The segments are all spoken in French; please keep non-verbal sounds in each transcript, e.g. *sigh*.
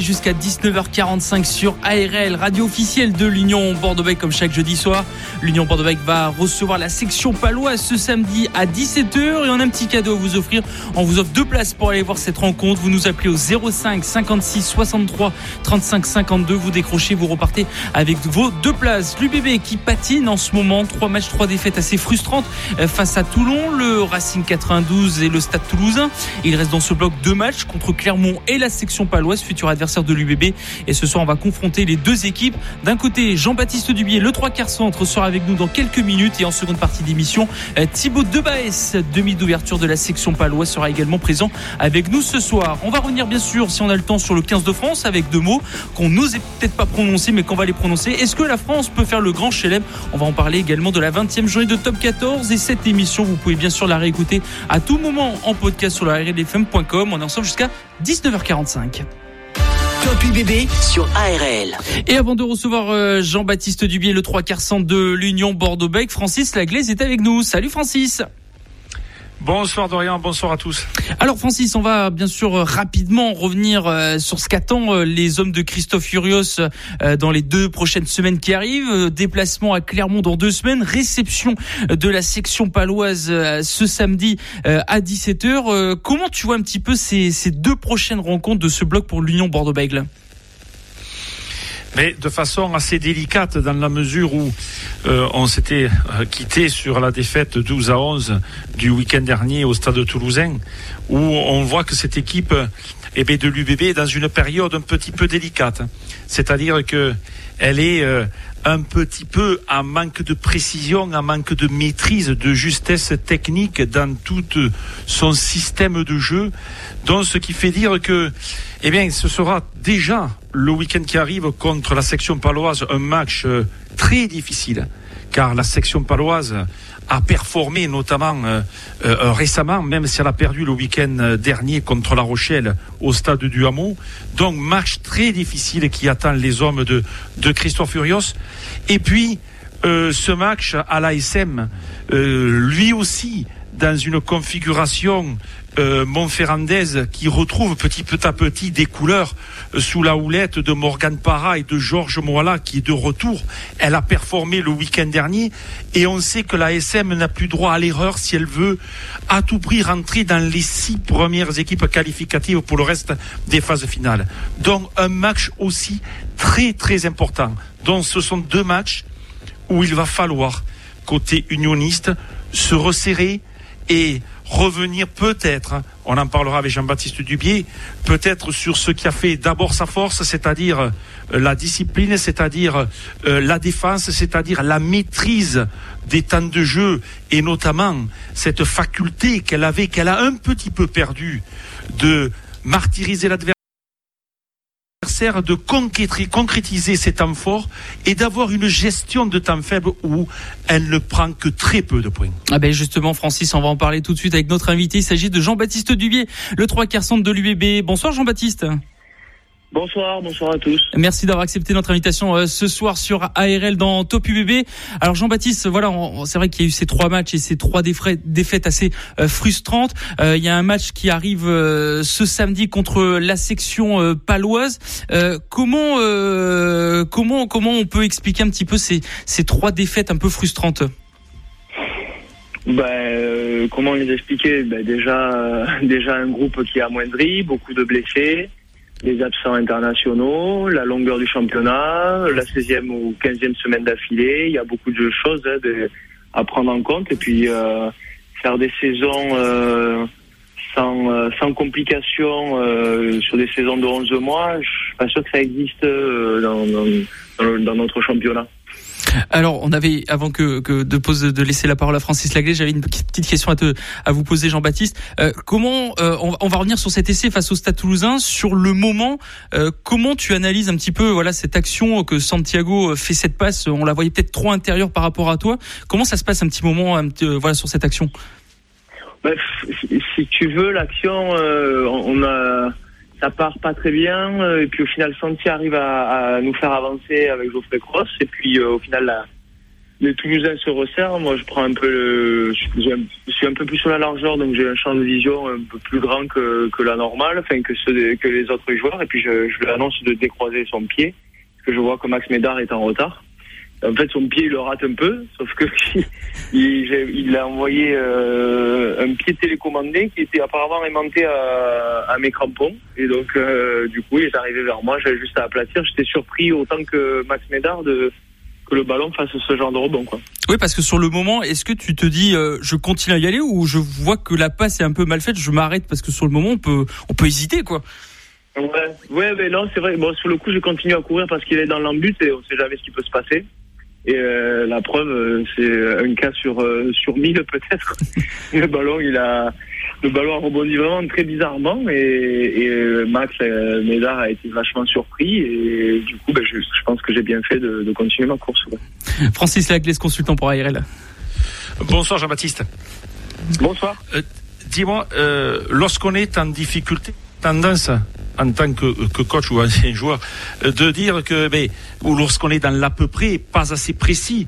Jusqu'à 19h45 sur ARL, radio officielle de l'Union Bordeaux-Bègles comme chaque jeudi soir. L'Union Bordeaux-Bègles va recevoir la section paloise ce samedi à 17h et on a un petit cadeau à vous offrir. On vous offre deux places pour aller voir cette rencontre. Vous nous appelez au 05 56 63 35 52. Vous décrochez, vous repartez avec vos deux places. L'UBB qui patine en ce moment. Trois matchs, trois défaites assez frustrantes euh, face à Toulon, le Racing 92 et le Stade Toulousain. Il reste dans ce bloc deux matchs contre Clermont et la section paloise, futur adversaire de l'UBB. Et ce soir, on va confronter les deux équipes. D'un côté, Jean-Baptiste Dubier, le trois quarts centre, sera avec nous dans quelques minutes. Et en seconde partie d'émission, euh, Thibaut Debaes, demi d'ouverture de la section paloise, sera également présent avec nous ce soir. On va revenir bien sûr, si on a le temps, sur le 15 de France avec deux mots qu'on n'osait peut-être pas prononcer, mais qu'on va les prononcer. Est-ce que la France peut faire le grand chelem? On va en parler également de la 20e journée de Top 14. Et cette émission, vous pouvez bien sûr la réécouter à tout moment en podcast sur la rlfm.com. On est ensemble jusqu'à 19h45. Top UBB sur ARL. Et avant de recevoir euh, Jean-Baptiste Dubier, le 3 quarts centre de l'Union Bordeaux-Bec, Francis Laglaise est avec nous. Salut Francis. Bonsoir Dorian, bonsoir à tous. Alors Francis, on va bien sûr euh, rapidement revenir euh, sur ce qu'attend euh, les hommes de Christophe Furios dans les deux prochaines semaines qui arrivent. Déplacement à Clermont dans deux semaines, réception de la section paloise ce samedi à 17h. Comment tu vois un petit peu ces, ces deux prochaines rencontres de ce bloc pour l'Union Bordeaux-Bègles mais de façon assez délicate dans la mesure où euh, on s'était euh, quitté sur la défaite 12 à 11 du week-end dernier au stade toulousain, où on voit que cette équipe eh bien, de l'UBB est dans une période un petit peu délicate. C'est-à-dire que elle est euh, un petit peu en manque de précision, en manque de maîtrise, de justesse technique dans tout son système de jeu. Donc, ce qui fait dire que, eh bien, ce sera déjà le week-end qui arrive contre la section paloise un match euh, très difficile, car la section paloise a performé notamment euh, euh, récemment, même si elle a perdu le week-end dernier contre La Rochelle au stade du Hameau. Donc match très difficile qui attend les hommes de, de Christophe Furios. Et puis ce match à l'ASM, lui aussi dans une configuration euh, qui retrouve petit, peu à petit des couleurs euh, sous la houlette de Morgan Parra et de Georges Moala qui est de retour. Elle a performé le week-end dernier et on sait que la SM n'a plus droit à l'erreur si elle veut à tout prix rentrer dans les six premières équipes qualificatives pour le reste des phases finales. Donc un match aussi très très important. Donc ce sont deux matchs où il va falloir, côté unioniste, se resserrer et revenir peut-être, hein, on en parlera avec Jean-Baptiste Dubier, peut-être sur ce qui a fait d'abord sa force, c'est-à-dire euh, la discipline, c'est-à-dire euh, la défense, c'est-à-dire la maîtrise des temps de jeu et notamment cette faculté qu'elle avait, qu'elle a un petit peu perdue de martyriser l'adversaire de concrétiser ces temps forts et d'avoir une gestion de temps faible où elle ne prend que très peu de points. Ah ben justement, Francis, on va en parler tout de suite avec notre invité. Il s'agit de Jean-Baptiste Dubier, le 3 quarts centre de l'UBB. Bonsoir Jean-Baptiste. Bonsoir, bonsoir à tous. Merci d'avoir accepté notre invitation euh, ce soir sur ARL dans Top UBB. Alors Jean-Baptiste, voilà, c'est vrai qu'il y a eu ces trois matchs et ces trois défaites assez euh, frustrantes. Euh, il y a un match qui arrive ce samedi contre la section paloise. comment comment comment on peut expliquer un petit peu ces, ces trois défaites un peu frustrantes? Ben, comment les expliquer? Ben, déjà *laughs* déjà un groupe qui a amoindri, beaucoup de blessés les absents internationaux, la longueur du championnat, la 16e ou 15e semaine d'affilée. Il y a beaucoup de choses hein, à prendre en compte. Et puis, euh, faire des saisons euh, sans, euh, sans complications sur des saisons de 11 mois, je suis pas sûr que ça existe dans, dans, dans notre championnat. Alors, on avait, avant que, que de, poser, de laisser la parole à Francis Laglé, j'avais une petite question à, te, à vous poser, Jean-Baptiste. Euh, comment, euh, on, va revenir sur cet essai face au Stade Toulousain, sur le moment. Euh, comment tu analyses un petit peu, voilà, cette action que Santiago fait cette passe On la voyait peut-être trop intérieure par rapport à toi. Comment ça se passe un petit moment, un voilà, sur cette action? Bah, si, tu veux, l'action, on a ça part pas très bien. Euh, et puis au final, Santi arrive à, à nous faire avancer avec Geoffrey Cross. Et puis euh, au final, la, les Toulousains se resserrent. Moi, je prends un peu le, je, suis un peu plus sur la largeur, donc j'ai un champ de vision un peu plus grand que, que la normale, enfin que ceux que les autres joueurs. Et puis je, je lui annonce de décroiser son pied, parce que je vois que Max Médard est en retard. En fait, son pied, il le rate un peu, sauf que *laughs* il, a envoyé euh, un pied télécommandé qui était apparemment aimanté à, à mes crampons. Et donc, euh, du coup, il est arrivé vers moi. J'avais juste à aplatir. J'étais surpris autant que Max Médard de que le ballon fasse ce genre de rebond. Quoi. Oui, parce que sur le moment, est-ce que tu te dis, euh, je continue à y aller ou je vois que la passe est un peu mal faite, je m'arrête parce que sur le moment, on peut, on peut hésiter, quoi. Ouais, ouais, mais non, c'est vrai. Bon, sur le coup, je continue à courir parce qu'il est dans l'embut et on sait jamais ce qui peut se passer. Et euh, la preuve, euh, c'est un cas sur euh, sur mille peut-être. *laughs* le ballon, il a le ballon a rebondi vraiment très bizarrement et, et Max Médard a été vachement surpris et du coup, ben, je, je, pense que j'ai bien fait de, de, continuer ma course. Francis Laglaise, consultant pour ARL. Bonsoir Jean-Baptiste. Bonsoir. Dis-moi, lorsqu'on est en difficulté, tendance en tant que, que, coach ou ancien joueur, de dire que ben, lorsqu'on est dans l'à peu près, pas assez précis,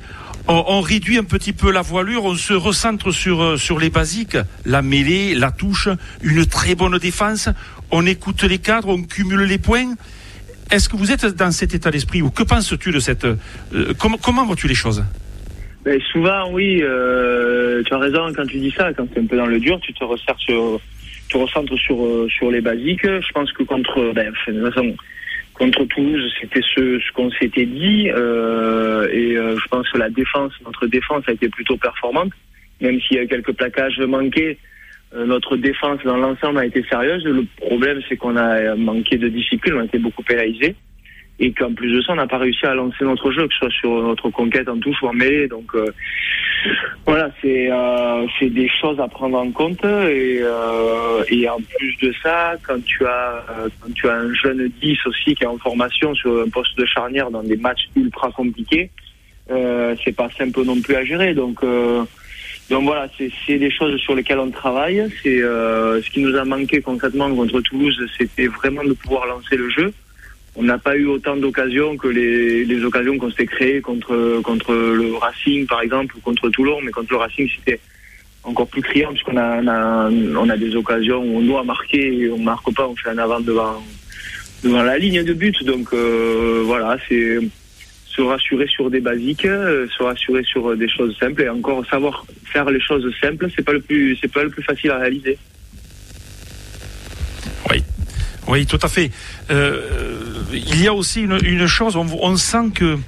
on, on, réduit un petit peu la voilure, on se recentre sur, euh, sur les basiques, la mêlée, la touche, une très bonne défense, on écoute les cadres, on cumule les points. Est-ce que vous êtes dans cet état d'esprit ou que penses-tu de cette... Euh, comment, comment vois-tu les choses? Ben, Souvent, oui, euh, tu as raison quand tu dis ça, quand tu es un peu dans le dur, tu te resserres sur te recentre sur euh, sur les basiques. Je pense que contre ben, contre Toulouse, c'était ce, ce qu'on s'était dit euh, et euh, je pense que la défense, notre défense a été plutôt performante, même s'il y a quelques plaquages manqués. notre défense dans l'ensemble a été sérieuse. Le problème, c'est qu'on a manqué de discipline, on a été beaucoup pénalisés et qu'en plus de ça, on n'a pas réussi à lancer notre jeu, que ce soit sur notre conquête en touche ou en mêlée. Donc euh, voilà, c'est euh, c'est des choses à prendre en compte et, euh, et en plus de ça, quand tu as quand tu as un jeune 10 aussi qui est en formation sur un poste de charnière dans des matchs ultra compliqués, euh, c'est pas simple non plus à gérer. Donc donc voilà, c'est des choses sur lesquelles on travaille. C'est ce qui nous a manqué concrètement contre Toulouse, c'était vraiment de pouvoir lancer le jeu on n'a pas eu autant d'occasions que les, occasions qu'on s'est créées contre, contre le Racing, par exemple, ou contre Toulon. Mais contre le Racing, c'était encore plus criant, puisqu'on a, on a, on a des occasions où on doit marquer et on marque pas, on fait un avant devant, devant la ligne de but. Donc euh, voilà, c'est se rassurer sur des basiques, euh, se rassurer sur des choses simples et encore savoir faire les choses simples, c'est pas le plus, c'est pas le plus facile à réaliser. Oui, oui, tout à fait. Euh, il y a aussi une, chose, on, sent que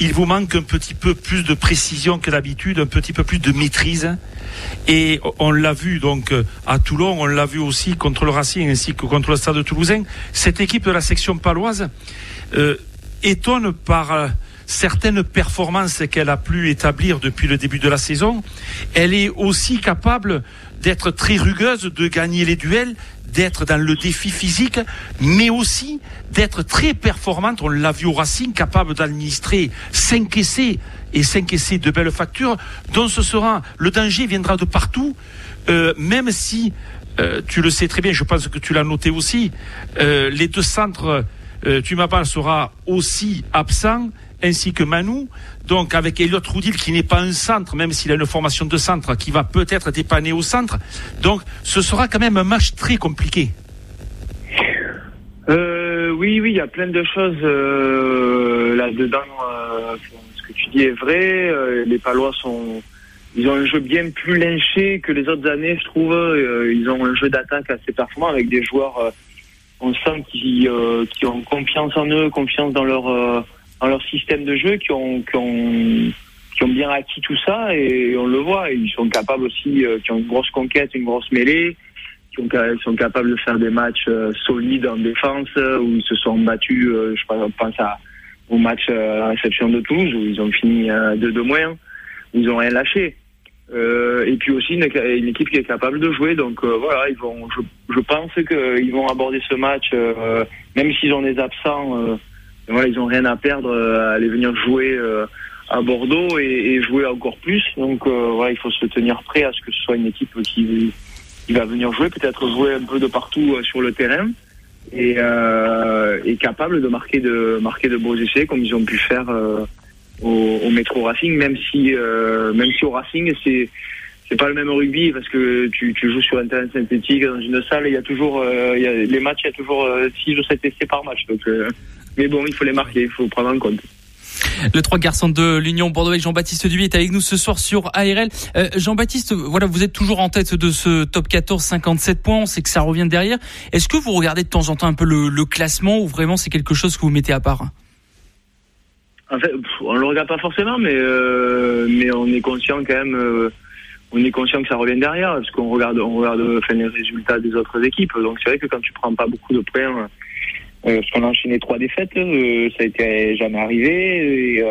il vous manque un petit peu plus de précision que d'habitude, un petit peu plus de maîtrise. Et on l'a vu donc à Toulon, on l'a vu aussi contre le Racing ainsi que contre le Stade Toulousain. Cette équipe de la section paloise euh, étonne par euh, certaines performances qu'elle a pu établir depuis le début de la saison. Elle est aussi capable d'être très rugueuse, de gagner les duels, d'être dans le défi physique, mais aussi d'être très performante. On l'a vu au Racing, capable d'administrer 5 essais et 5 essais de belles factures, dont ce sera le danger viendra de partout, euh, même si euh, tu le sais très bien, je pense que tu l'as noté aussi, euh, les deux centres, tu m'appelles sera aussi absent ainsi que Manou. Donc avec Elliot Roudil qui n'est pas un centre, même s'il a une formation de centre, qui va peut-être dépanner au centre. Donc ce sera quand même un match très compliqué. Euh, oui, oui, il y a plein de choses euh, là-dedans. Euh, ce que tu dis est vrai. Les Palois sont, ils ont un jeu bien plus lynché que les autres années, je trouve. Ils ont un jeu d'attaque assez performant avec des joueurs, on sent qui, qui ont confiance en eux, confiance dans leur dans leur système de jeu qui ont, qui ont, qui ont bien acquis tout ça et on le voit. Ils sont capables aussi, euh, qui ont une grosse conquête, une grosse mêlée, qui ont, sont capables de faire des matchs euh, solides en défense euh, où ils se sont battus. je pense à au match à la réception de Toulouse où ils ont fini de deux moins, où ils ont rien lâché. Euh, et puis aussi une, une, équipe qui est capable de jouer. Donc euh, voilà, ils vont. Je, je pense qu'ils vont aborder ce match, euh, même s'ils ont des absents. Voilà, ils ont rien à perdre à aller venir jouer à Bordeaux et, et, jouer encore plus. Donc voilà, il faut se tenir prêt à ce que ce soit une équipe qui, qui va venir jouer, peut-être jouer un peu de partout sur le terrain et, et capable de marquer de marquer de beaux essais comme ils ont pu faire au, au Métro Racing, même si euh, même si au Racing c'est c'est pas le même rugby parce que tu, tu joues sur un terrain synthétique dans une salle, il y a toujours euh, il y a, les matchs, il y a toujours 6 euh, ou 7 essais par match. Donc, euh, mais bon, il faut les marquer, il faut prendre en compte. Le trois garçons de l'Union Bordeaux avec Jean-Baptiste Duby est avec nous ce soir sur ARL. Euh, Jean-Baptiste, voilà, vous êtes toujours en tête de ce top 14, 57 points. On sait que ça revient derrière. Est-ce que vous regardez de temps en temps un peu le, le classement ou vraiment c'est quelque chose que vous mettez à part? En fait, on le regarde pas forcément, mais euh, mais on est conscient quand même. Euh, on est conscient que ça revient derrière, parce qu'on regarde, on regarde enfin, les résultats des autres équipes. Donc c'est vrai que quand tu prends pas beaucoup de points, euh, parce qu'on a trois défaites, euh, ça été jamais arrivé, et, euh,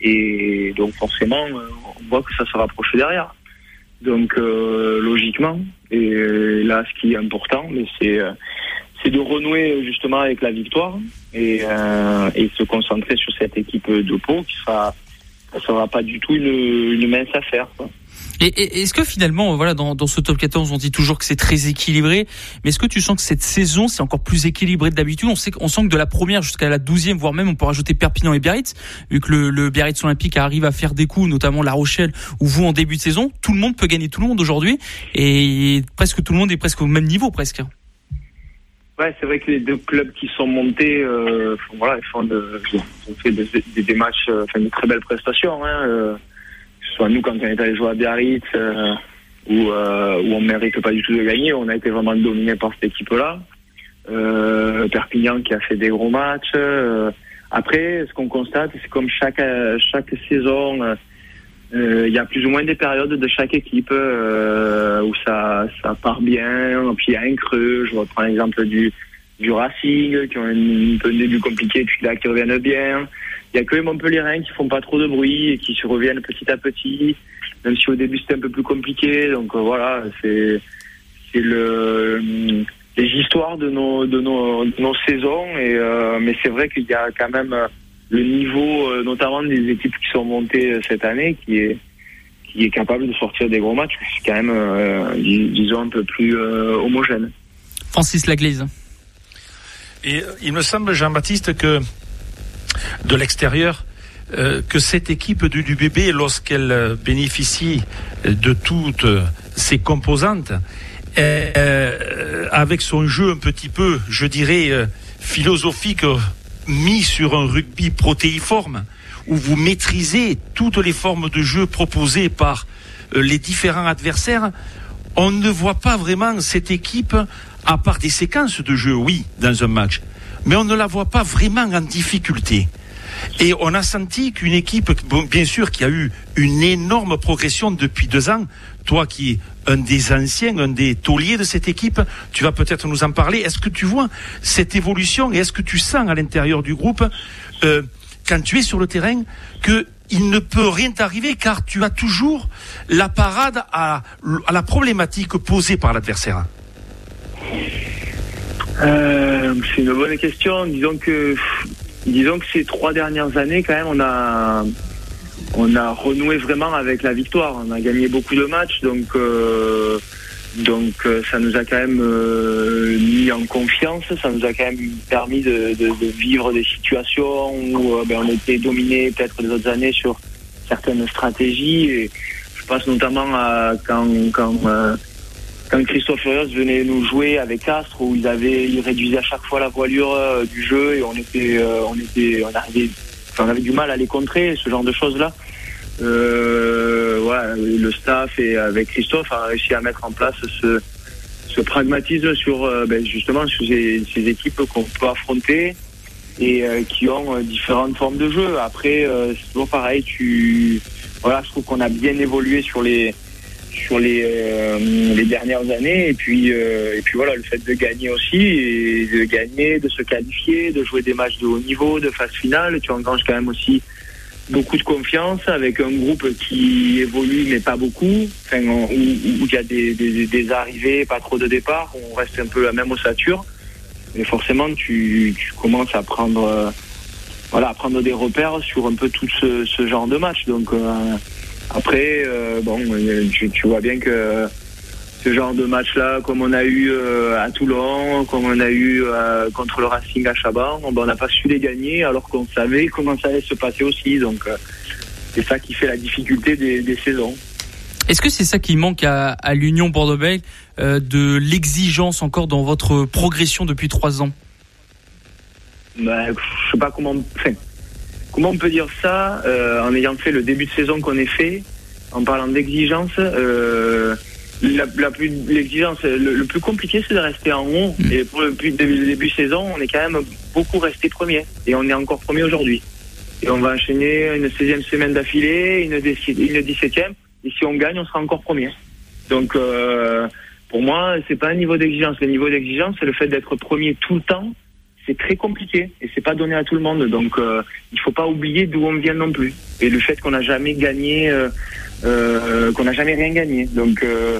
et donc forcément, on voit que ça se rapproche derrière. Donc logiquement, et là, ce qui est important, c'est c'est de renouer justement avec la victoire et, euh, et se concentrer sur cette équipe de Pau qui sera ça sera pas du tout une, une mince affaire. Quoi. Et, est-ce que finalement, voilà, dans, dans, ce top 14, on dit toujours que c'est très équilibré, mais est-ce que tu sens que cette saison, c'est encore plus équilibré que d'habitude? On sait, on sent que de la première jusqu'à la douzième, voire même, on peut rajouter Perpignan et Biarritz, vu que le, le Biarritz Olympique arrive à faire des coups, notamment La Rochelle, ou vous en début de saison, tout le monde peut gagner tout le monde aujourd'hui, et presque tout le monde est presque au même niveau, presque. Ouais, c'est vrai que les deux clubs qui sont montés, euh, voilà, ils font de, ont fait des, des, des matchs, euh, enfin de très belles prestations. Hein, euh, soit nous quand on est allé jouer à Biarritz, euh, où, euh, où on mérite pas du tout de gagner, on a été vraiment dominé par cette équipe-là. Euh, Perpignan qui a fait des gros matchs. Après, ce qu'on constate, c'est comme chaque chaque saison il y a plus ou moins des périodes de chaque équipe où ça, ça part bien, puis il y a un creux. Je reprends l'exemple du, du Racing, qui ont une, peu début compliqué, puis là qui reviennent bien. Il y a que les Montpellierins qui font pas trop de bruit et qui se reviennent petit à petit, même si au début c'était un peu plus compliqué. Donc euh, voilà, c'est c'est le les histoires de nos de nos, de nos saisons. Et euh, mais c'est vrai qu'il y a quand même le niveau, euh, notamment des équipes qui sont montées cette année, qui est qui est capable de sortir des gros matchs, c'est quand même, euh, disons, un peu plus homogène. Francis Laglise. Et il me semble, Jean-Baptiste, que de l'extérieur, que cette équipe du, du bébé, lorsqu'elle bénéficie de toutes ses composantes, avec son jeu un petit peu, je dirais, philosophique mis sur un rugby protéiforme, où vous maîtrisez toutes les formes de jeu proposées par euh, les différents adversaires, on ne voit pas vraiment cette équipe, à part des séquences de jeu, oui, dans un match, mais on ne la voit pas vraiment en difficulté. Et on a senti qu'une équipe, bien sûr, qui a eu une énorme progression depuis deux ans, toi qui es un des anciens, un des tauliers de cette équipe, tu vas peut-être nous en parler. Est-ce que tu vois cette évolution et est-ce que tu sens à l'intérieur du groupe, euh, quand tu es sur le terrain, que il ne peut rien t'arriver car tu as toujours la parade à, à la problématique posée par l'adversaire? Euh, C'est une bonne question. Disons que disons que ces trois dernières années, quand même, on a, on a renoué vraiment avec la victoire. On a gagné beaucoup de matchs, donc, euh, donc euh, ça nous a quand même mis en confiance. Ça nous a quand même permis de, vivre des situations où ben, on était dominé peut-être les autres années sur certaines stratégies. Et je pense notamment à quand, quand quand Christophe Furios venait nous jouer avec Astre, où ils avaient, ils réduisaient à chaque fois la voilure euh, du jeu et on était, euh, on était, on arrivait, on avait du mal à les contrer, ce genre de choses-là. Euh, voilà, le staff et avec Christophe a réussi à mettre en place ce, ce pragmatisme sur euh, ben justement sur ces, ces équipes qu'on peut affronter et qui ont différentes formes de jeu. Après, c'est toujours pareil. Tu, voilà, je trouve qu'on a bien évolué sur les sur les, les dernières années. Et puis, et puis voilà, le fait de gagner aussi, et de gagner, de se qualifier, de jouer des matchs de haut niveau, de phase finale, tu engranges quand même aussi beaucoup de confiance avec un groupe qui évolue mais pas beaucoup, où, il y a des, des, arrivées, pas trop de départs, on reste un peu la même ossature. Et forcément, tu, tu commences à prendre, voilà, à prendre des repères sur un peu tout ce, ce genre de match. Donc après, bon, tu, tu, vois bien que ce genre de match-là, comme on a eu euh, à Toulon, comme on a eu euh, contre le Racing à Chaban, on n'a pas su les gagner alors qu'on savait comment ça allait se passer aussi. Donc euh, c'est ça qui fait la difficulté des, saisons. Est-ce que c'est ça qui manque à, l'Union Bordeaux-Bègles, de l'exigence encore dans votre progression depuis trois ans? Ben, Je sais pas comment, comment on peut dire ça en ayant fait le début de saison qu'on ait fait, en parlant d'exigence la, la plus l'exigence le, plus compliqué c'est de rester en haut. Mm. et pour le début, début de saison on est quand même beaucoup resté premier. Et on est encore premier aujourd'hui. Et on va enchaîner une 16e semaine d'affilée une, une 17e et si on gagne on sera encore premier. Donc euh, pour moi c'est pas un niveau d'exigence. Le niveau d'exigence c'est le fait d'être premier tout le temps c'est très compliqué et c'est pas donné à tout le monde donc euh, il faut pas oublier d'où on vient non plus et le fait qu'on n'a jamais gagné euh, euh, qu'on n'a jamais rien gagné. Donc euh,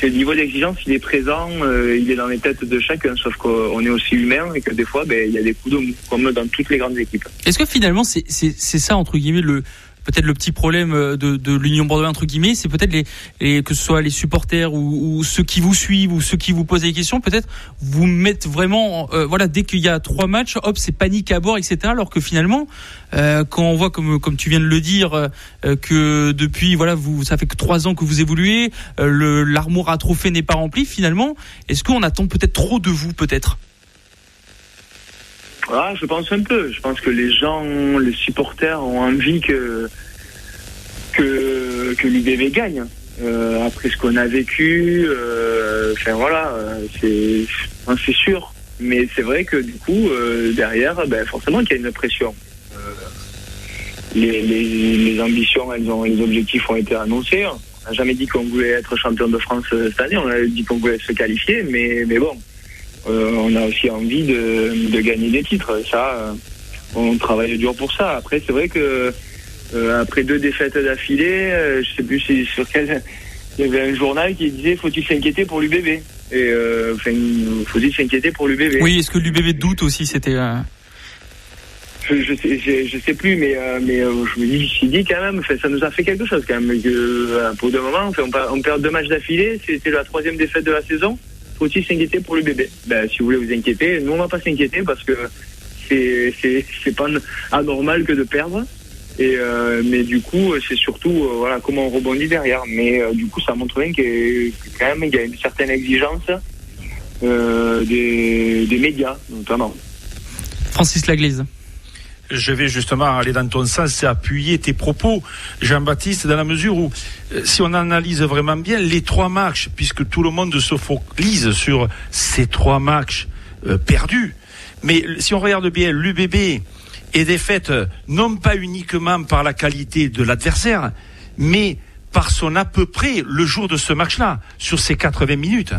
ce niveau d'exigence, il est présent, il est dans les têtes de chacun, sauf qu'on est aussi humain et que des fois, ben, il y a des coups de mou, comme dans toutes les grandes équipes. Est-ce que finalement, c'est ça, entre guillemets, le, peut-être le petit problème euh, de, l'Union Bordeaux entre guillemets, c'est peut-être les, que ce soit les supporters ou, ceux qui vous suivent ou ceux qui vous posent des questions, peut-être vous mettent vraiment, euh, voilà, dès qu'il y a trois matchs, hop, c'est panique à bord, etc. Alors que finalement, euh, quand on voit comme tu viens de le dire que depuis voilà vous ça fait que trois ans que vous évoluez, l'armoire à trophées n'est pas remplie finalement, est-ce qu'on attend peut-être trop de vous peut-être? Ah, je pense un peu. Je pense que les gens, les supporters ont envie que que, gagne. Euh, après ce qu'on a vécu, euh, enfin voilà, c'est sûr. Mais c'est vrai que du coup, euh, derrière, ben, forcément qu'il y a une pression. Les, ambitions, elles ont, les objectifs ont été annoncés. On n'a jamais dit qu'on voulait être champion de France cette année. On a dit qu'on voulait se qualifier, mais mais bon, on a aussi envie de, de, gagner des titres. Ça, euh, on travaille dur pour ça. Après, c'est vrai que euh, après deux défaites d'affilée, je sais plus sur quel, il y avait un journal qui disait faut-il s'inquiéter pour l'UBB Et enfin, faut-il s'inquiéter pour l'UBB Oui, est-ce que l'UBB doute aussi C'était. Je, je, sais, je, sais plus, mais mais je me dis, je dit quand même, ça nous a fait quelque chose quand même. Que, pour deux moments, on, on perd deux matchs d'affilée, c'était la troisième défaite de la saison faut-il s'inquiéter pour le bébé ben, Si vous voulez vous inquiéter, nous on va pas s'inquiéter parce que c'est c'est pas anormal que de perdre. Et euh, mais du coup, c'est surtout euh, voilà comment on rebondit derrière. Mais euh, du coup, ça montre bien que, quand même y a une certaine exigence des, des médias notamment. Francis Laglise je vais justement aller dans ton sens et appuyer tes propos, Jean-Baptiste, dans la mesure où, euh, si on analyse vraiment bien les trois matchs, puisque tout le monde se focalise sur ces trois matchs euh, perdus, mais si on regarde bien, l'UBB est défaite euh, non pas uniquement par la qualité de l'adversaire, mais par son à peu près le jour de ce match-là, sur ces 80 minutes.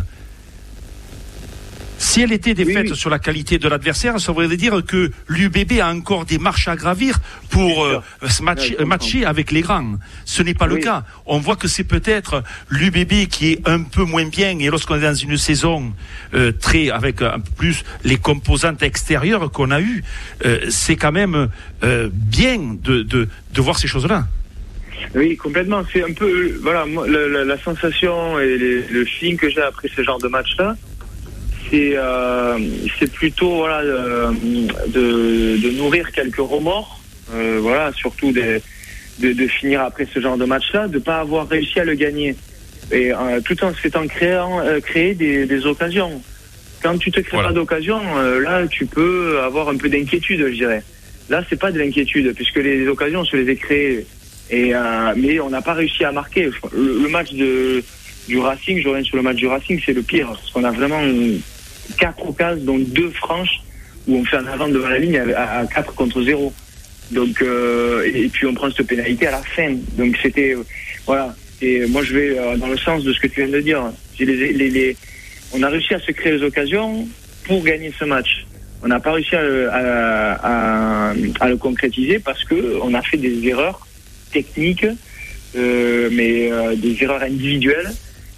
Si elle était défaite sur la qualité de l'adversaire, ça voudrait dire que l'UBB a encore des marches à gravir pour euh, se matcher, avec les grands. Ce n'est pas le cas. On voit que c'est peut-être l'UBB qui est un peu moins bien et lorsqu'on est dans une saison euh, très avec un peu plus les composantes extérieures qu'on a eues, euh, c'est quand même bien de, de, de voir ces choses-là. Oui, complètement. C'est un peu, voilà, la, la, sensation et le feeling que j'ai après ce genre de match-là, euh, c'est plutôt voilà de, de, nourrir quelques remords, euh, voilà surtout de, de, finir après ce genre de match-là, de pas avoir réussi à le gagner et euh, tout en s'étant créant créer des, des, occasions. Quand tu te crées pas d'occasion, là tu peux avoir un peu d'inquiétude, je dirais. Là c'est pas de l'inquiétude puisque les occasions on se les a créées et mais on n'a pas réussi à marquer. Le, match de du Racing, je reviens sur le match du Racing, c'est le pire parce qu'on a vraiment quatre occasions, dont deux franches, où on fait un avant devant la ligne à, à 4 contre 0. Donc, euh, et, puis on prend cette pénalité à la fin. Donc c'était, euh, voilà. Et moi, je vais dans le sens de ce que tu viens de dire. On a réussi à se créer les occasions pour gagner ce match. On n'a pas réussi à, le concrétiser parce que on a fait des erreurs techniques, euh, mais euh, des erreurs individuelles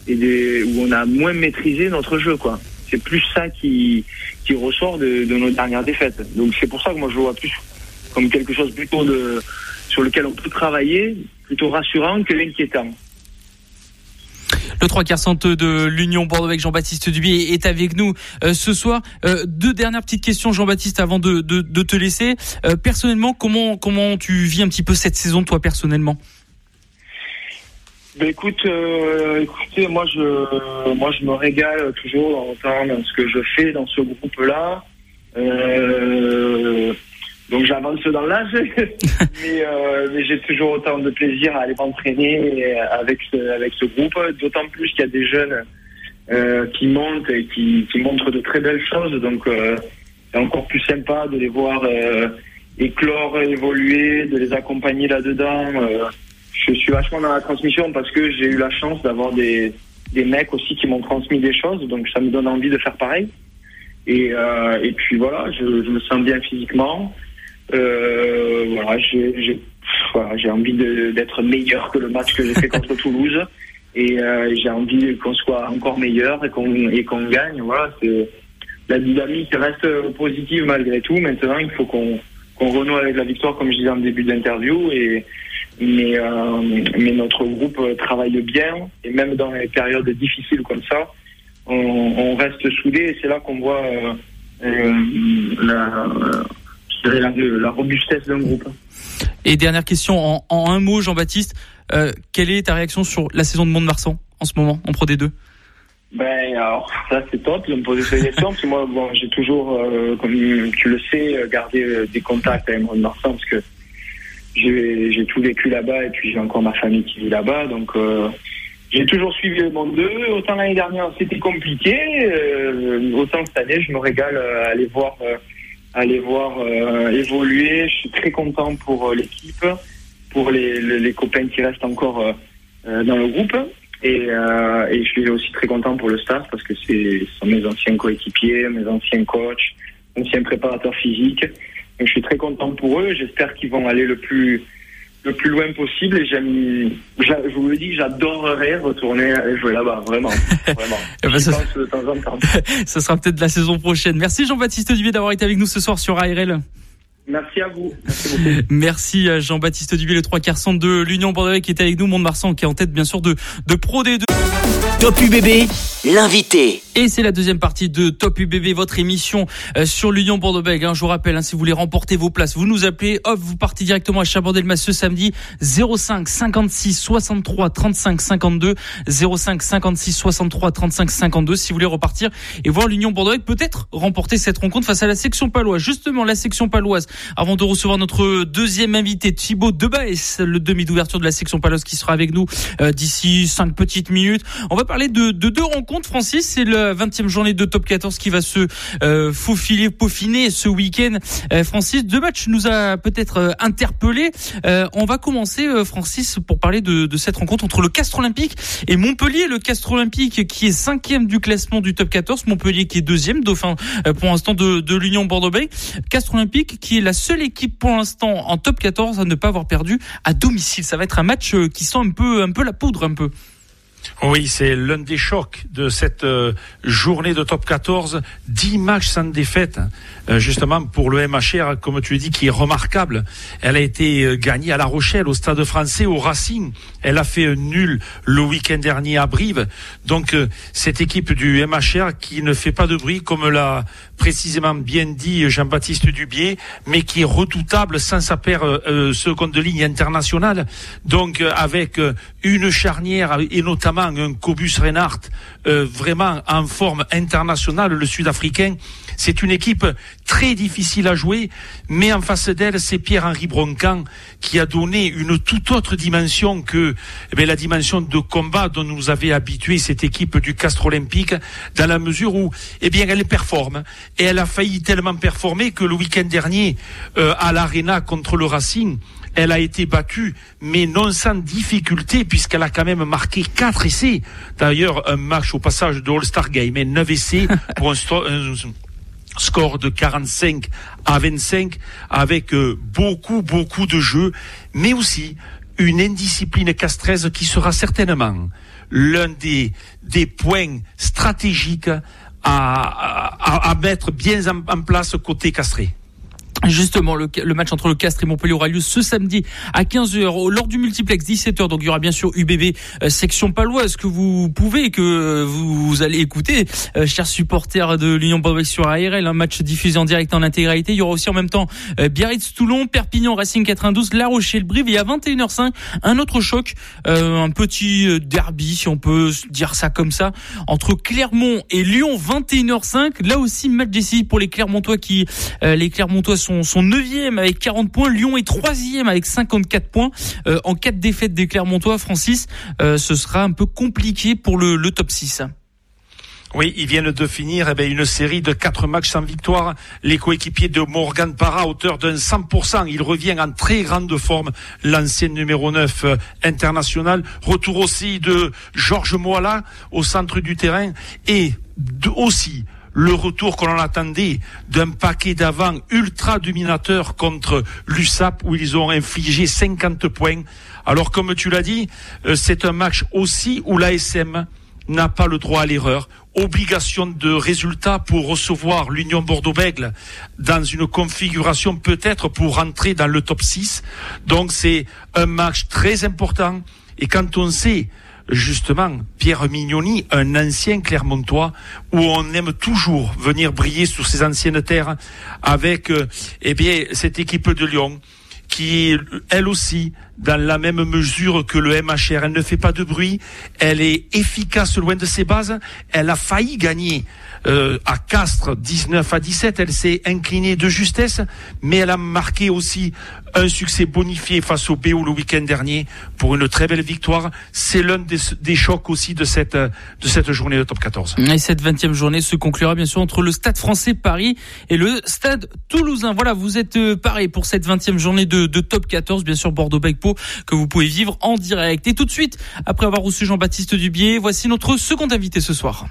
et où on a moins maîtrisé notre jeu, quoi. C'est plus ça qui, qui ressort de, de nos dernières défaites. Donc c'est pour ça que moi je le vois plus comme quelque chose plutôt de sur lequel on peut travailler, plutôt rassurant que inquiétant. Le 3 quarts centre de l'Union Bordeaux avec Jean-Baptiste Dubier est avec nous euh, ce soir. Euh, deux dernières petites questions, Jean-Baptiste, avant de, de, de, te laisser. Euh, personnellement, comment comment tu vis un petit peu cette saison, toi personnellement? Ben écoute, écoutez, moi je moi je me régale toujours en dans ce que je fais dans ce groupe-là. Euh, donc j'avance dans l'âge, *laughs* mais, euh, mais j'ai toujours autant de plaisir à aller m'entraîner avec ce, avec ce groupe, d'autant plus qu'il y a des jeunes euh, qui montent et qui, qui, montrent de très belles choses, donc euh, c'est encore plus sympa de les voir euh, éclore, évoluer, de les accompagner là-dedans. Je suis vachement dans la transmission parce que j'ai eu la chance d'avoir des, des mecs aussi qui m'ont transmis des choses, donc ça me donne envie de faire pareil. Et, euh, et puis voilà, je, je, me sens bien physiquement. Euh, voilà, j'ai voilà, j'ai envie d'être meilleur que le match que j'ai fait contre *laughs* Toulouse et euh, j'ai envie qu'on soit encore meilleur et qu'on et qu'on gagne. Voilà, c'est la dynamique reste positive malgré tout. Maintenant, il faut qu'on qu'on renoue avec la victoire, comme je disais en début d'interview. Et mais euh, mais notre groupe travaille bien et même dans les périodes difficiles comme ça, on, on reste soudé. Et c'est là qu'on voit euh, euh la la, la robustesse d'un groupe. Et dernière question en, en un mot, Jean-Baptiste, euh, quelle est ta réaction sur la saison de Mont-de-Marsan en ce moment en Pro D2 ben alors ça c'est top de me poser cette question parce que moi bon, j'ai toujours euh, comme tu le sais gardé euh, des contacts avec Mont-de-Marsan parce que j'ai tout vécu là-bas et puis j'ai encore ma famille qui vit là-bas donc euh, j'ai toujours suivi le monde 2 autant l'année dernière c'était compliqué euh, autant cette année je me régale à aller voir à les voir euh, évoluer. Je suis très content pour euh, l'équipe, pour les, les, les, copains qui restent encore euh, dans le groupe. Et, et, je suis aussi très content pour le staff parce que c'est sont mes anciens coéquipiers, mes anciens coachs, anciens préparateurs physiques. Donc je suis très content pour eux. J'espère qu'ils vont aller le plus le plus loin possible et j'aime, je vous le dis, j'adorerais retourner jouer là-bas, vraiment, *laughs* vraiment. Eh ben, ça, de temps en temps. *laughs* ça sera peut-être la saison prochaine. Merci Jean-Baptiste Duvier d'avoir été avec nous ce soir sur ARL. Merci à vous. Merci, beaucoup. *laughs* Merci à Jean-Baptiste Duvier, le 3 quarts centre de l'Union Bordeaux qui était avec nous, Mont-de-Marsan, qui est en tête bien sûr de, de Pro D2. Top UBB, l'invité. Et c'est la deuxième partie de Top UBB, votre émission euh, sur l'Union Bordeaux-Bègles. Hein, je vous rappelle, hein, si vous voulez remporter vos places, vous nous appelez. Hop, vous partez directement à Chabandelmas ce samedi. 05 56 63 35 52. 05 56 63 35 52. Si vous voulez repartir et voir l'Union Bordeaux-Bègles peut-être remporter cette rencontre face à la section paloise. Justement, la section paloise. Avant de recevoir notre deuxième invité, Thibaut Debaes, le demi d'ouverture de la section paloise qui sera avec nous euh, d'ici cinq petites minutes. On va parler de, de deux rencontres, Francis. C'est le 20e journée de top 14 qui va se euh, faufiler, peaufiner ce week-end. Euh, Francis, deux matchs nous a peut-être euh, interpellé. Euh, on va commencer, euh, Francis, pour parler de, de, cette rencontre entre le Castre Olympique et Montpellier. Le Castre Olympique qui est cinquième du classement du top 14, Montpellier qui est deuxième, dauphin pour l'instant de, de l'Union Bordeaux-Bègles. Castre Olympique qui est la seule équipe pour l'instant en top 14 à ne pas avoir perdu à domicile. Ça va être un match qui sent un peu, un peu la poudre, un peu. Oui, c'est l'un des chocs de cette euh, journée de top 14. 10 matchs sans défaite, euh, justement pour le MHR, comme tu le dis, qui est remarquable. Elle a été euh, gagnée à La Rochelle, au Stade français, au Racing. Elle a fait nul le week-end dernier à Brive. Donc cette équipe du MHR qui ne fait pas de bruit, comme l'a précisément bien dit Jean-Baptiste Dubier, mais qui est redoutable sans sa paire seconde de ligne internationale. Donc avec une charnière et notamment un Cobus Reinhardt euh, vraiment en forme internationale, le Sud-Africain, c'est une équipe très difficile à jouer, mais en face d'elle, c'est Pierre-Henri Broncan qui a donné une toute autre dimension que eh la dimension de combat dont nous avait habitué cette équipe du Castre Olympique, dans la mesure où eh bien, elle performe. Et elle a failli tellement performer que le week-end dernier, euh, à l'Arena contre le Racing, elle a été battue, mais non sans difficulté, puisqu'elle a quand même marqué quatre essais. D'ailleurs, un match au passage de All-Star Game, et 9 essais pour un, score de 45 à 25, avec euh, beaucoup, beaucoup de jeux, mais aussi une indiscipline castreuse qui sera certainement l'un des, des points stratégiques à, à, mettre bien en, en place côté castré. Justement, le, match entre le Castres et Montpellier aura lieu ce samedi à 15h lors du multiplex 17h. Donc il y aura bien sûr UBB euh, section paloise que vous pouvez que vous, allez écouter, euh, chers supporters de l'Union Bordeaux sur ARL, un match diffusé en direct en intégralité. Il y aura aussi en même temps euh, Biarritz Toulon, Perpignan Racing 92, La Rochelle Brive et à 21h05 un autre choc, un petit derby si on peut dire ça comme ça entre Clermont et Lyon 21h05. Là aussi match décisif pour les Clermontois qui les Clermontois son, son 9 avec 40 points. Lyon est 3 avec 54 points. Euh, en cas de défaite des Clermontois, Francis, euh, ce sera un peu compliqué pour le, top 6. Oui, ils viennent de finir eh une série de quatre matchs sans victoire. Les coéquipiers de Morgan Parra, à hauteur d'un 100%. Il revient en très grande forme, l'ancien numéro 9 euh, international. Retour aussi de Georges Moala au centre du terrain. Et aussi le retour qu'on en attendait d'un paquet d'avant ultra dominateur contre l'USAP où ils ont infligé 50 points. Alors comme tu l'as dit, euh, c'est un match aussi où l'ASM n'a pas le droit à l'erreur. Obligation de résultat pour recevoir l'Union Bordeaux-Bègle dans une configuration peut-être pour rentrer dans le top 6. Donc c'est un match très important. Et quand on sait justement Pierre Mignoni, un ancien Clermontois, où on aime toujours venir briller sur ses anciennes terres avec euh, eh bien cette équipe de Lyon qui elle aussi dans la même mesure que le MHR. Elle ne fait pas de bruit, elle est efficace loin de ses bases, elle a failli gagner euh, à Castres 19 à 17, elle s'est inclinée de justesse, mais elle a marqué aussi un succès bonifié face au BO le week-end dernier pour une très belle victoire. C'est l'un des, chocs aussi de cette, de cette journée de top 14. Et cette 20e journée se conclura bien sûr entre le Stade français Paris et le Stade toulousain. Voilà, vous êtes euh, pareil pour cette 20e journée de, de top 14, bien sûr Bordeaux-Becpo que vous pouvez vivre en direct. Et tout de suite, après avoir reçu Jean-Baptiste Dubier, voici notre second invité ce soir.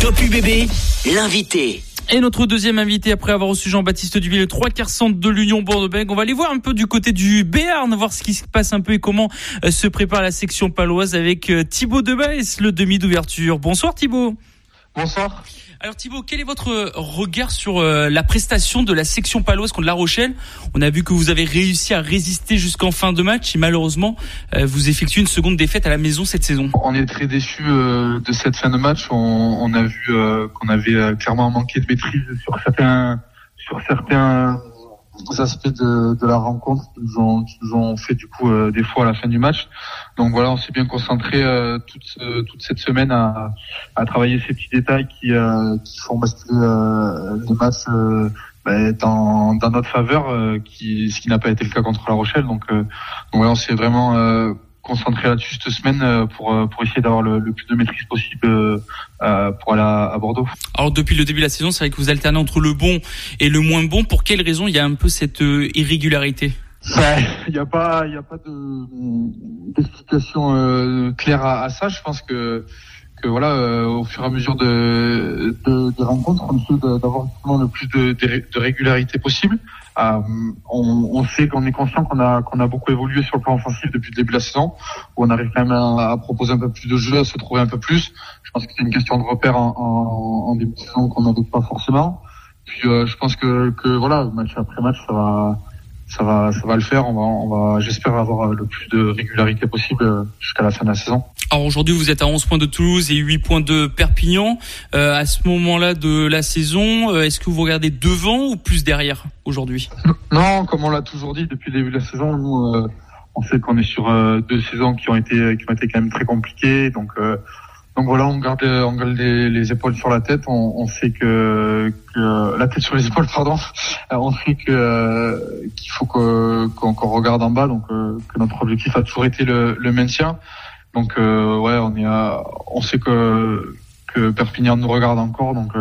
Top UBB, l'invité. Et notre deuxième invité, après avoir reçu Jean-Baptiste Duvier, le trois quarts centre de l'Union Bordeaux-Bègles, on va aller voir un peu du côté du Béarn, voir ce qui se passe un peu et comment euh, se prépare la section paloise avec euh, Thibaut Debaes, le demi d'ouverture. Bonsoir Thibaut. Bonsoir. Alors Thibaut, quel est votre regard sur euh, la prestation de la section paloise contre La Rochelle? On a vu que vous avez réussi à résister jusqu'en fin de match et malheureusement euh, vous effectuez une seconde défaite à la maison cette saison. On est très déçus euh, de cette fin de match. On, a vu qu'on avait clairement manqué de maîtrise sur certains sur certains aspects de, de la rencontre qui nous ont, ont fait du coup des fois à la fin du match. Donc voilà, on s'est bien concentré euh, toute, toute cette semaine à, à travailler ces petits détails qui, euh, qui font basculer euh, les matchs euh, ben, dans, dans notre faveur, euh, qui, ce qui n'a pas été le cas contre La Rochelle. Donc, donc voilà, on s'est vraiment concentré là-dessus cette semaine pour, pour essayer d'avoir le, le, plus de maîtrise possible pour aller à, à, Bordeaux. Alors depuis le début de la saison, c'est vrai que vous alternez entre le bon et le moins bon. Pour quelles raisons il y a un peu cette irrégularité? Il n'y a pas, il y a pas d'explication euh, claire à, ça. Je pense que que voilà, euh, au fur et à mesure de, de des rencontres, on essaie d'avoir le plus de, de, régularité possible. Euh, on, sait qu'on est conscient qu'on a qu'on a beaucoup évolué sur le plan offensif depuis le début de la saison, où on arrive quand même à, proposer un peu plus de jeux, à se trouver un peu plus. Je pense que c'est une question de repère en, début de saison qu'on n'avait pas forcément. Puis euh, je pense que, que voilà, match après match, ça va ça va, ça va le faire. On va, on va, j'espère avoir le plus de régularité possible euh, jusqu'à la fin de la saison. Alors aujourd'hui, vous êtes à 11 points de Toulouse et 8 points de Perpignan. Euh, à ce moment-là de la saison, euh, est-ce que vous regardez devant ou plus derrière aujourd'hui? Non, comme on l'a toujours dit depuis le début de la saison, nous, euh, on sait qu'on est sur deux saisons qui ont été, qui ont été quand même très compliquées. Donc donc voilà, on garde, on garde les, épaules sur la tête. On, on sait que, que, la tête sur les épaules, pardon. On sait que qu'il faut qu'on regarde en bas. Donc que notre objectif a toujours été le, le maintien. Donc ouais, on est, à, on sait que que Perpignan nous regarde encore. Donc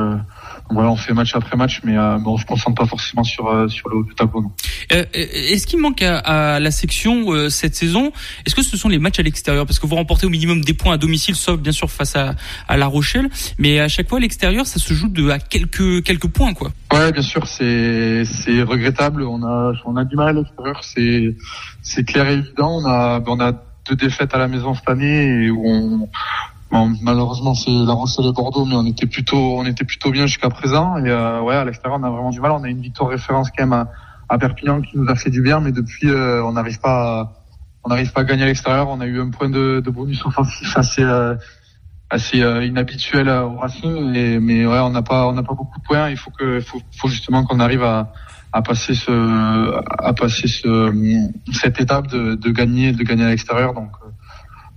voilà, on fait match après match, mais, euh, on se concentre pas forcément sur euh, sur le haut du tableau. Euh, est-ce qu'il manque à, la section euh, cette saison Est-ce que ce sont les matchs à l'extérieur? Parce que vous remportez au minimum des points à domicile, sauf bien sûr face à, à La Rochelle, mais à chaque fois à l'extérieur, ça se joue de à quelques quelques points, quoi. Ouais, bien sûr, c'est c'est regrettable. On a on a du mal à l'extérieur, c'est c'est clair et évident. On a on a deux défaites à la maison cette année où on malheureusement, c'est La Rochelle et Bordeaux, mais on était plutôt, on était plutôt bien jusqu'à présent. Et euh, ouais, à l'extérieur, on a vraiment du mal. On a une victoire référence quand même à, Perpignan qui nous a fait du bien, mais depuis, euh, on n'arrive pas, on n'arrive pas à gagner à l'extérieur. On a eu un point de, de bonus offensif assez, euh, assez inhabituel au Racing. Et, mais ouais, on n'a pas, on n'a pas beaucoup de points. Il faut que, faut, faut justement qu'on arrive à, à passer ce, à passer ce, cette étape de, de gagner, de gagner à l'extérieur. Donc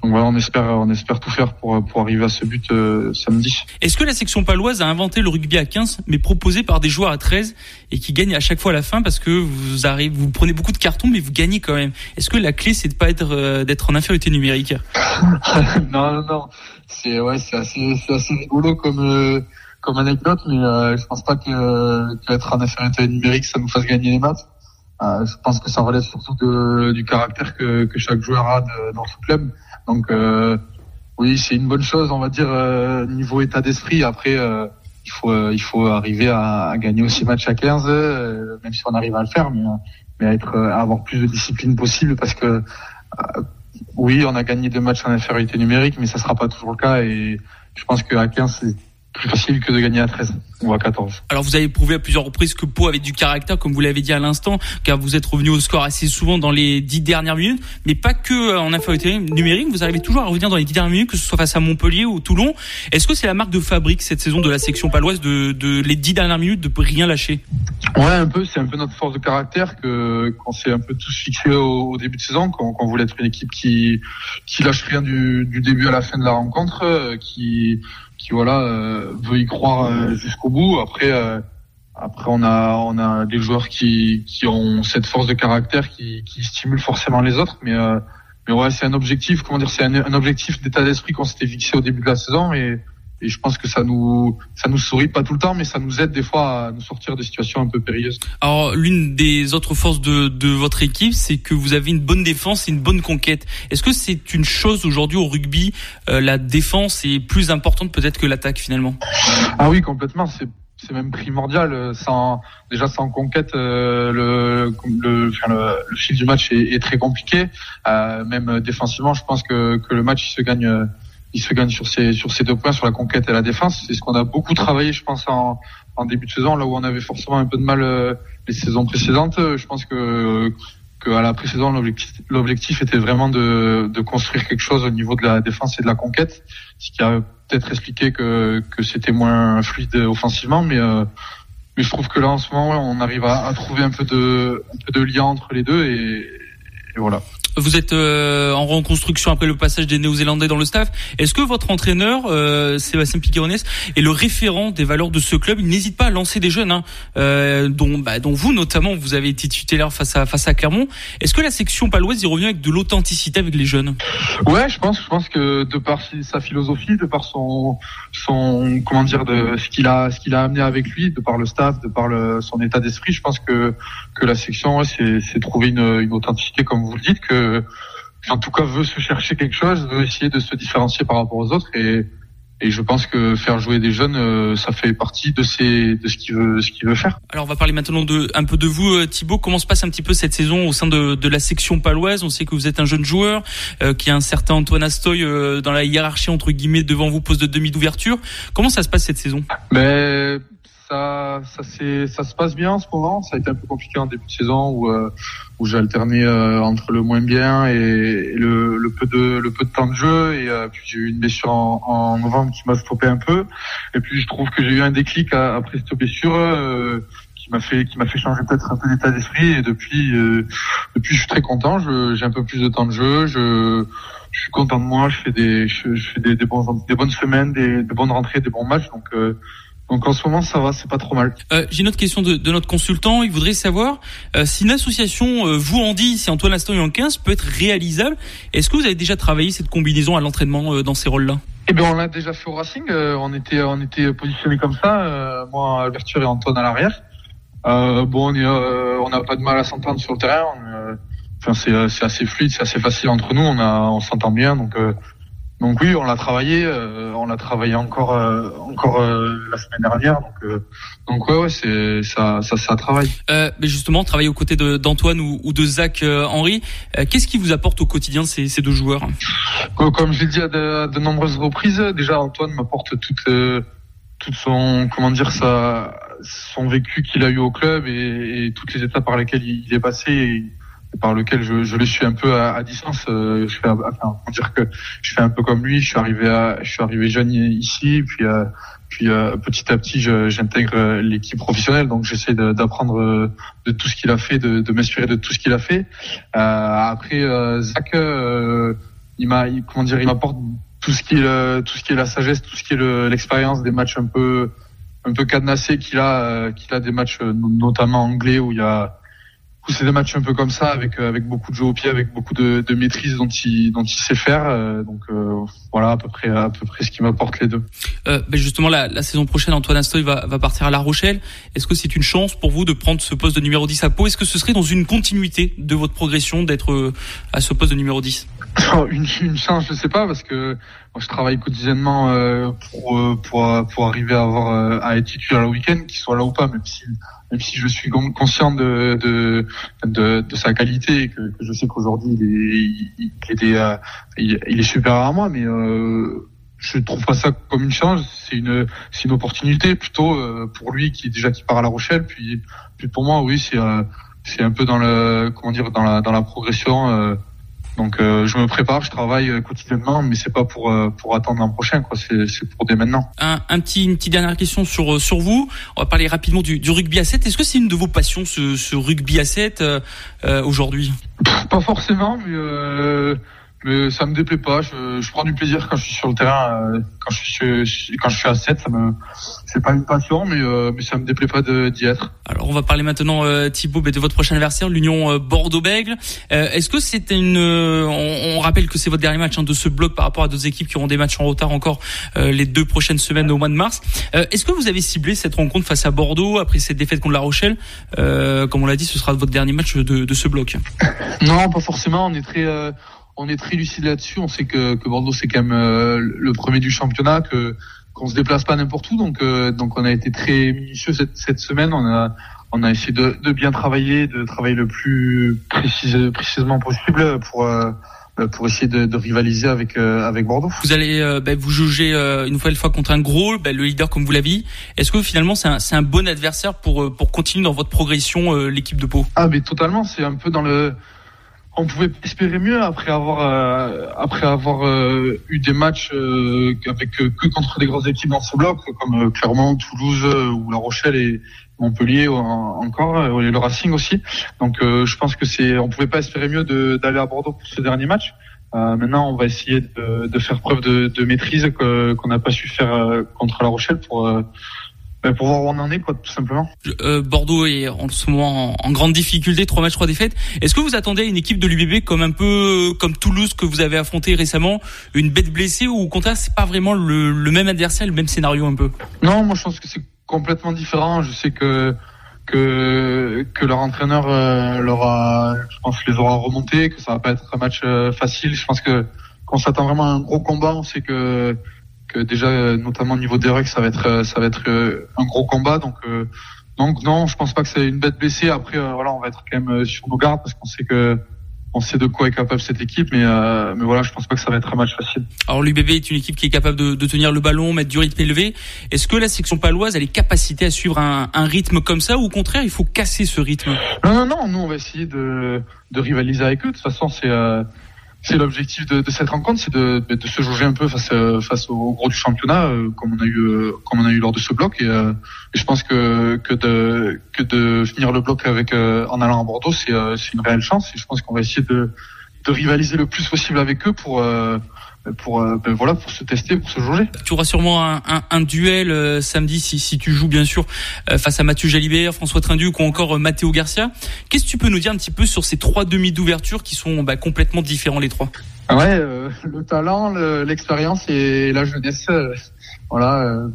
donc voilà, on espère, on espère tout faire pour, pour arriver à ce but euh, samedi. Est-ce que la section paloise a inventé le rugby à 15, mais proposé par des joueurs à 13 et qui gagnent à chaque fois à la fin parce que vous arrivez, vous prenez beaucoup de cartons, mais vous gagnez quand même. Est-ce que la clé c'est de pas être euh, d'être en infériorité numérique? *laughs* Non, non, non. C'est ouais, c'est assez, c'est assez rigolo comme euh, comme anecdote, mais je pense pas que qu'être en infériorité numérique ça nous fasse gagner les matchs. je pense que ça relève surtout de, du caractère que, que chaque joueur a dans ce club. Donc euh, oui, c'est une bonne chose, on va dire euh, niveau état d'esprit. Après, euh, il faut il faut arriver à, gagner aussi match à 15, même si on arrive à le faire, mais mais à être à avoir plus de discipline possible parce que oui, on a gagné deux matchs en infériorité numérique, mais ça sera pas toujours le cas et je pense qu'à 15 c'est plus facile que de gagner à 13 ou à 14. Alors vous avez prouvé à plusieurs reprises que Pau avait du caractère, comme vous l'avez dit à l'instant, car vous êtes revenu au score assez souvent dans les dix dernières minutes, mais pas que euh, en infériorité numérique. Vous arrivez toujours à revenir dans les dix dernières minutes, que ce soit face à Montpellier ou Toulon. Est-ce que c'est la marque de fabrique cette saison de la section paloise de, de les dix dernières minutes de rien lâcher? Ouais, un peu. C'est un peu notre force de caractère que qu'on s'est un peu tous fixé au, début de saison, qu'on voulait être une équipe qui qui lâche rien du, du début à la fin de la rencontre, euh, qui qui voilà euh, veut y croire euh, jusqu'au bout. Après, euh, après on a on a des joueurs qui qui ont cette force de caractère qui qui stimulent forcément les autres, mais mais ouais, c'est un objectif. Comment dire, c'est un, un, objectif d'état d'esprit qu'on s'était fixé au début de la saison et et je pense que ça nous ça nous sourit pas tout le temps mais ça nous aide des fois à nous sortir de situations un peu périlleuses. Alors l'une des autres forces de, de votre équipe c'est que vous avez une bonne défense et une bonne conquête. Est-ce que c'est une chose aujourd'hui au rugby euh, la défense est plus importante peut-être que l'attaque finalement? Ah oui complètement c'est c'est même primordial. Sans déjà sans conquête, euh, le, le, le, fil du match est, est très compliqué. Euh, même défensivement, je pense que, que le match il se gagne il se gagne sur ces sur ces deux points, sur la conquête et la défense. C'est ce qu'on a beaucoup travaillé, je pense, en, en début de saison, là où on avait forcément un peu de mal euh, les saisons précédentes. Je pense que que à la précédente, l'objectif était vraiment de, de construire quelque chose au niveau de la défense et de la conquête, ce qui a peut-être expliqué que que c'était moins fluide offensivement, mais euh, mais je trouve que là en ce moment, on arrive à, à trouver un peu de un peu de lien entre les deux et, et voilà. Vous êtes euh, en reconstruction après le passage des Néo-Zélandais dans le staff. Est-ce que votre entraîneur, euh, Sébastien Piquerones, est le référent des valeurs de ce club? Il n'hésite pas à lancer des jeunes, hein, euh, dont, bah, dont vous notamment, vous avez été tutélaire face à face à Clermont. Est-ce que la section paloise y revient avec de l'authenticité avec les jeunes? Ouais, je pense. Je pense que de par sa philosophie, de par son son comment dire, de ce qu'il a ce qu'il a amené avec lui, de par le staff, de par le, son état d'esprit, je pense que que la section, ouais, c'est trouver une, une authenticité comme vous le dites que en tout cas, veut se chercher quelque chose, veut essayer de se différencier par rapport aux autres et et je pense que faire jouer des jeunes, euh, ça fait partie de ces, de ce qu'il veut, ce qu'il veut faire. Alors on va parler maintenant de un peu de vous, euh, Thibaut. Comment se passe un petit peu cette saison au sein de, de la section paloise? On sait que vous êtes un jeune joueur, euh, qui a un certain Antoine Astoy dans la hiérarchie entre guillemets devant vous, poste de demi d'ouverture. Comment ça se passe cette saison? Mais ça, ça, ça se passe bien en ce moment. Ça a été un peu compliqué en début de saison où, euh, où j'ai alterné euh, entre le moins bien et, le, le, peu de le peu de temps de jeu. Et euh, puis j'ai eu une blessure en, en novembre qui m'a stoppé un peu. Et puis je trouve que j'ai eu un déclic après cette blessure qui m'a fait qui m'a fait changer peut-être un peu d'état d'esprit et depuis depuis je suis très content j'ai un peu plus de temps de jeu je je suis content de moi je fais des je, fais des, des, bons, des bonnes semaines des, des bonnes rentrées des bons matchs donc donc en ce moment, ça va, c'est pas trop mal. Euh, J'ai une autre question de, de, notre consultant. Il voudrait savoir euh, si une association euh, vous en dit, si Antoine Aston en 15 peut être réalisable. Est-ce que vous avez déjà travaillé cette combinaison à l'entraînement euh, dans ces rôles-là? Eh bien, on l'a déjà fait au Racing. Euh, on était, on était positionné comme ça. moi, Alberture et Antoine à l'arrière. bon, on n'a pas de mal à s'entendre sur le terrain. Enfin, c'est assez fluide, c'est assez facile entre nous. On a, on s'entend bien, donc donc oui, on l'a travaillé, euh, on l'a travaillé encore euh, encore euh, la semaine dernière. Donc donc ouais ouais c'est ça ça ça travaille. mais justement, travailler aux côtés d'Antoine ou, ou, de Zach Henry, qu'est-ce qui vous apporte au quotidien ces, ces deux joueurs? Comme je l'ai dit à de, nombreuses reprises, déjà Antoine m'apporte toute toute son comment dire ça son vécu qu'il a eu au club et, et, toutes les étapes par lesquelles il, est passé. Et, par lequel je, je le suis un peu à, à distance. Euh, je fais, enfin, pour dire que je fais un peu comme lui. Je suis arrivé à, je suis arrivé jeune ici, puis euh, puis euh, petit à petit, j'intègre l'équipe professionnelle. Donc j'essaie d'apprendre de tout ce qu'il a fait, de, de m'inspirer de tout ce qu'il a fait. après, Zach, il m'a, comment dire, il m'apporte tout ce qui est tout ce qui est la sagesse, tout ce qui est l'expérience des matchs un peu un peu cadenassés qu'il a, qu'il a des matchs notamment anglais où il y a c'est des matchs un peu comme ça, avec euh, avec beaucoup de jeux au pied, avec beaucoup de, de maîtrise dont il dont il sait faire. Euh, donc euh, voilà à peu près à peu près ce qui m'apporte les deux. Euh, ben justement, la, la, saison prochaine, Antoine Astoy va, va partir à La Rochelle. Est-ce que c'est une chance pour vous de prendre ce poste de numéro 10 à Pau? Est-ce que ce serait dans une continuité de votre progression d'être à ce poste de numéro 10 une, une chance, je sais pas, parce que moi, je travaille quotidiennement euh, pour, pour pour arriver à avoir à être titulaire le week-end, qu'il soit là ou pas, même si même si je suis conscient de, de, de, de sa qualité que, que je sais qu'aujourd'hui il est, il, il, euh, il, il, est supérieur à moi, mais euh, je trouve pas ça comme une chance, c'est une, c'est une opportunité plutôt euh, pour lui qui déjà qui part à La Rochelle, puis, puis pour moi oui c'est, euh, c'est un peu dans le, comment dire, dans la, dans la progression donc euh, je me prépare, je travaille euh, quotidiennement, mais c'est pas pour euh, pour attendre l'an prochain, quoi. C'est c'est pour dès maintenant. Un, un, petit une petite dernière question sur sur vous. On va parler rapidement du, du rugby à 7. Est-ce que c'est une de vos passions, ce, ce rugby à 7 aujourd'hui? Pas forcément, mais mais ça me déplaît pas. Je, je, prends du plaisir quand je suis sur le terrain. Euh, quand je suis quand je suis à 7, ça me c'est pas une passion, mais euh, mais ça me déplaît pas d'y être. Alors on va parler maintenant euh, Thibaut de votre prochain adversaire, l'Union euh, Bordeaux-Bègle. Est-ce que c'est une on, on, rappelle que c'est votre dernier match hein, de ce bloc par rapport à d'autres équipes qui auront des matchs en retard encore les deux prochaines semaines au mois de mars. Est-ce que vous avez ciblé cette rencontre face à Bordeaux après cette défaite contre La Rochelle Comme on l'a dit, ce sera votre dernier match de, de ce bloc. *laughs* Non, pas forcément. On est très on est très lucide là-dessus. On sait que, que Bordeaux c'est quand même euh, le premier du championnat, que qu'on se déplace pas n'importe où. Donc euh, donc on a été très minutieux cette, cette semaine. On a on a essayé de, de bien travailler, de travailler le plus précis, précisément possible pour euh, pour essayer de, de rivaliser avec avec Bordeaux. Vous allez ben, vous juger une nouvelle fois contre un gros, ben, le leader comme vous l'avez dit. Est-ce que finalement c'est un, un bon adversaire pour pour continuer dans votre progression l'équipe de Pau? Ah mais totalement, c'est un peu dans le on pouvait espérer mieux après avoir euh, après avoir euh, eu des matchs euh, avec que contre des grosses équipes dans ce bloc comme Clermont, Toulouse ou La Rochelle et Montpellier encore et le Racing aussi. Donc je pense que c'est on pouvait pas espérer mieux d'aller à Bordeaux pour ce dernier match. maintenant, on va essayer de, de faire preuve de, de maîtrise qu'on n'a pas su faire contre La Rochelle pour pour voir où on en est, quoi, tout simplement. Euh, Bordeaux est en ce moment en, grande difficulté, trois matchs, trois défaites. Est-ce que vous attendez une équipe de l'UBB comme un peu comme Toulouse que vous avez affronté récemment, une bête blessée ou au contraire c'est pas vraiment le, même adversaire, le même scénario un peu? Non, moi je pense que c'est complètement différent. Je sais que que que leur entraîneur euh, leur a, je pense, les aura remontés, que ça va pas être un match euh, facile. Je pense que qu'on s'attend vraiment à un gros combat. On sait que que déjà notamment au niveau des rucks ça va être euh, ça va être euh, un gros combat donc euh, donc non je pense pas que c'est une bête blessée après voilà on va être quand même sur nos gardes parce qu'on sait que on sait de quoi est capable cette équipe, mais, mais voilà, je pense pas que ça va être un match facile. Alors l'UBB est une équipe qui est capable de, de, tenir le ballon, mettre du rythme élevé. Est-ce que la section paloise a les capacités à suivre un, un, rythme comme ça, ou au contraire, il faut casser ce rythme? Non, non, non, nous on va essayer de, de rivaliser avec eux. De toute façon, c'est c'est l'objectif de, cette rencontre, c'est de, se jauger un peu face face au gros du championnat, euh, comme on a eu euh, comme on a eu lors de ce bloc. Et, je pense que que de que de finir le bloc avec en allant à Bordeaux, c'est c'est une réelle chance. Et je pense qu'on va essayer de de rivaliser le plus possible avec eux pour pour euh, ben voilà pour se tester, pour se jauger. Tu auras sûrement un, un, un duel euh, samedi si, si tu joues bien sûr euh, face à Mathieu Jalibert, François Trinduc ou encore Matteo Garcia. Qu'est-ce que tu peux nous dire un petit peu sur ces trois demi d'ouverture qui sont bah, complètement différents les trois? Ouais, le talent, l'expérience et la jeunesse. voilà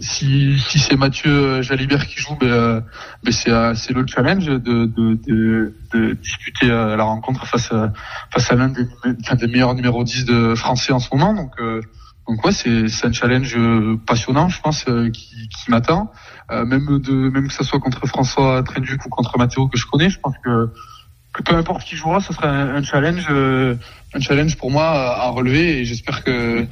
si, si c'est Mathieu euh, Jalibert qui joue, ben, euh, ben c'est, euh, c'est le challenge de, de, de, de disputer la rencontre face à, face à l'un des, des meilleurs numéros 10 de français en ce moment. Donc, donc ouais, c'est, un challenge passionnant, je pense, qui, qui m'attend. même de même que ça soit contre François Trenduc ou contre Mathéo que je connais, je pense que, que peu importe qui jouera, ça sera un, un challenge, un challenge pour moi à relever et j'espère que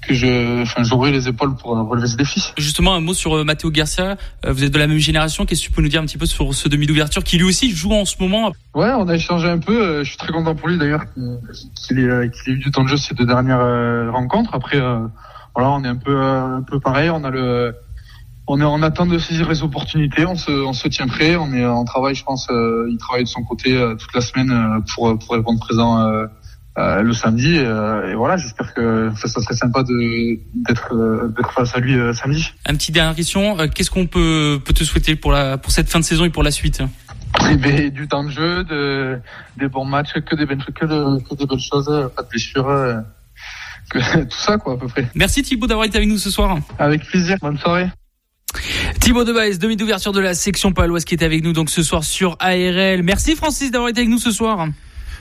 que je, enfin, j'aurai les épaules pour relever ce défi. Justement, un mot sur euh, Matteo Garcia. Euh, vous êtes de la même génération. Qu'est-ce que tu peux nous dire un petit peu sur ce demi d'ouverture qui lui aussi joue en ce moment? Ouais, on a échangé un peu. Euh, je suis très content pour lui d'ailleurs qu'il ait, qu'il ait eu du temps de jeu ces deux dernières rencontres. Après, voilà, on est un peu, un peu pareil. On a le, on est en attente de saisir les opportunités. On se, on se tient prêt. On est en travail, je pense. il travaille de son côté toute la semaine pour, pour répondre présent euh, le samedi. Euh, et voilà, j'espère que ça, serait sympa de d'être euh, face à lui samedi. Un petit dernière question, qu'est-ce qu'on peut peut te souhaiter pour la pour cette fin de saison et pour la suite? Eh ben, du temps de jeu, de, des bons matchs, que des belles, que, de, que des belles choses, pas de blessures, que, *laughs* tout ça quoi à peu près. Merci Thibaut d'avoir été avec nous ce soir. Avec plaisir, bonne soirée. Thibaut Debaez, demi d'ouverture de la section paloise qui est avec nous donc ce soir sur ARL. Merci Francis d'avoir été avec nous ce soir.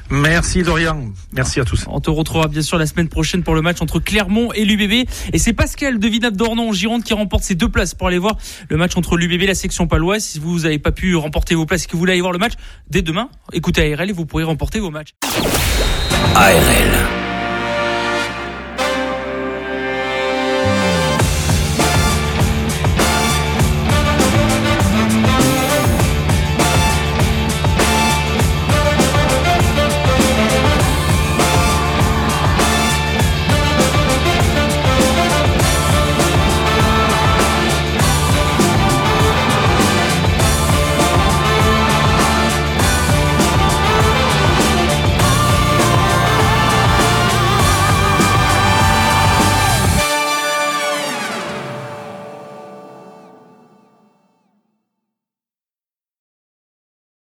Merci Dorian. Merci à tous. On te retrouvera bien sûr la semaine prochaine pour le match entre Clermont et l'UBB. Et c'est Pascal de Vinat Dornon en Gironde qui remporte ces deux places pour aller voir le match entre l'UBB et la section paloise. Si vous n'avez pas pu remporter vos places et que vous voulez aller voir le match, dès demain, écoutez ARL et vous pourrez remporter vos matchs. ARL.